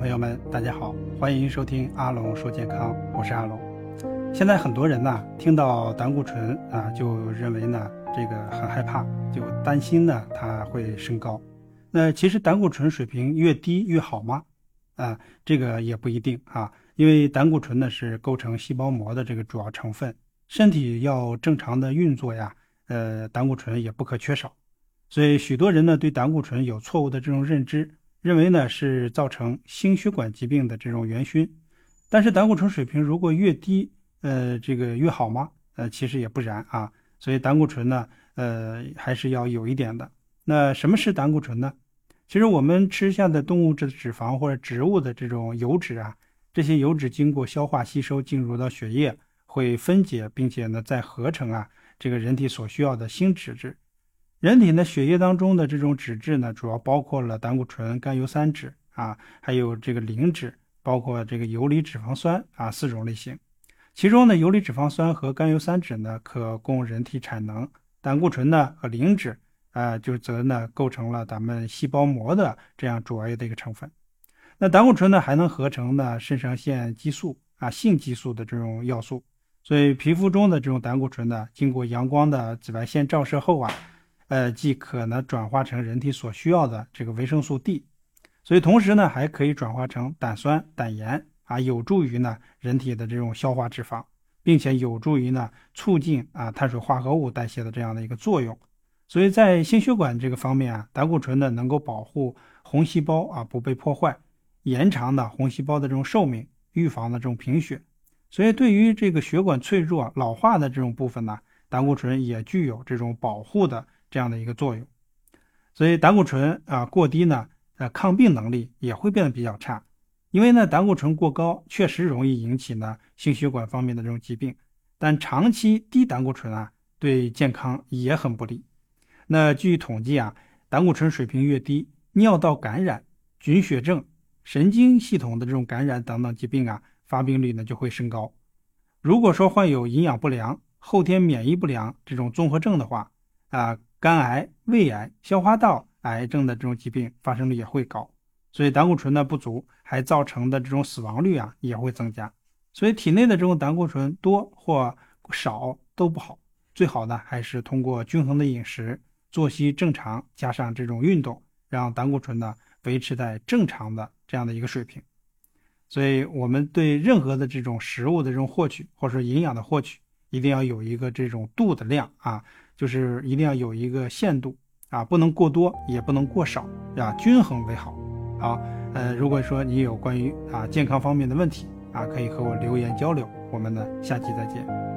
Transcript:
朋友们，大家好，欢迎收听阿龙说健康，我是阿龙。现在很多人呢，听到胆固醇啊，就认为呢这个很害怕，就担心呢它会升高。那其实胆固醇水平越低越好吗？啊，这个也不一定啊，因为胆固醇呢是构成细胞膜的这个主要成分，身体要正常的运作呀，呃，胆固醇也不可缺少。所以许多人呢对胆固醇有错误的这种认知。认为呢是造成心血管疾病的这种元勋，但是胆固醇水平如果越低，呃，这个越好吗？呃，其实也不然啊。所以胆固醇呢，呃，还是要有一点的。那什么是胆固醇呢？其实我们吃下的动物质的脂肪或者植物的这种油脂啊，这些油脂经过消化吸收进入到血液，会分解，并且呢再合成啊，这个人体所需要的新脂质。人体呢，血液当中的这种脂质呢，主要包括了胆固醇、甘油三酯啊，还有这个磷脂，包括这个游离脂肪酸啊四种类型。其中呢，游离脂肪酸和甘油三酯呢，可供人体产能；胆固醇呢和磷脂啊，就则呢构成了咱们细胞膜的这样主要的一个成分。那胆固醇呢，还能合成呢肾上腺激素啊、性激素的这种要素。所以皮肤中的这种胆固醇呢，经过阳光的紫外线照射后啊。呃，既可呢转化成人体所需要的这个维生素 D，所以同时呢还可以转化成胆酸、胆盐啊，有助于呢人体的这种消化脂肪，并且有助于呢促进啊碳水化合物代谢的这样的一个作用。所以在心血管这个方面啊，胆固醇呢能够保护红细胞啊不被破坏，延长呢红细胞的这种寿命，预防的这种贫血。所以对于这个血管脆弱、老化的这种部分呢，胆固醇也具有这种保护的。这样的一个作用，所以胆固醇啊过低呢，呃抗病能力也会变得比较差，因为呢胆固醇过高确实容易引起呢心血管方面的这种疾病，但长期低胆固醇啊对健康也很不利。那据统计啊，胆固醇水平越低，尿道感染、菌血症、神经系统的这种感染等等疾病啊发病率呢就会升高。如果说患有营养不良、后天免疫不良这种综合症的话啊。肝癌、胃癌、消化道癌症的这种疾病发生率也会高，所以胆固醇的不足还造成的这种死亡率啊也会增加。所以体内的这种胆固醇多或少都不好，最好呢还是通过均衡的饮食、作息正常，加上这种运动，让胆固醇呢维持在正常的这样的一个水平。所以我们对任何的这种食物的这种获取，或者说营养的获取，一定要有一个这种度的量啊。就是一定要有一个限度啊，不能过多，也不能过少，啊，均衡为好。好，呃，如果说你有关于啊健康方面的问题啊，可以和我留言交流。我们呢，下期再见。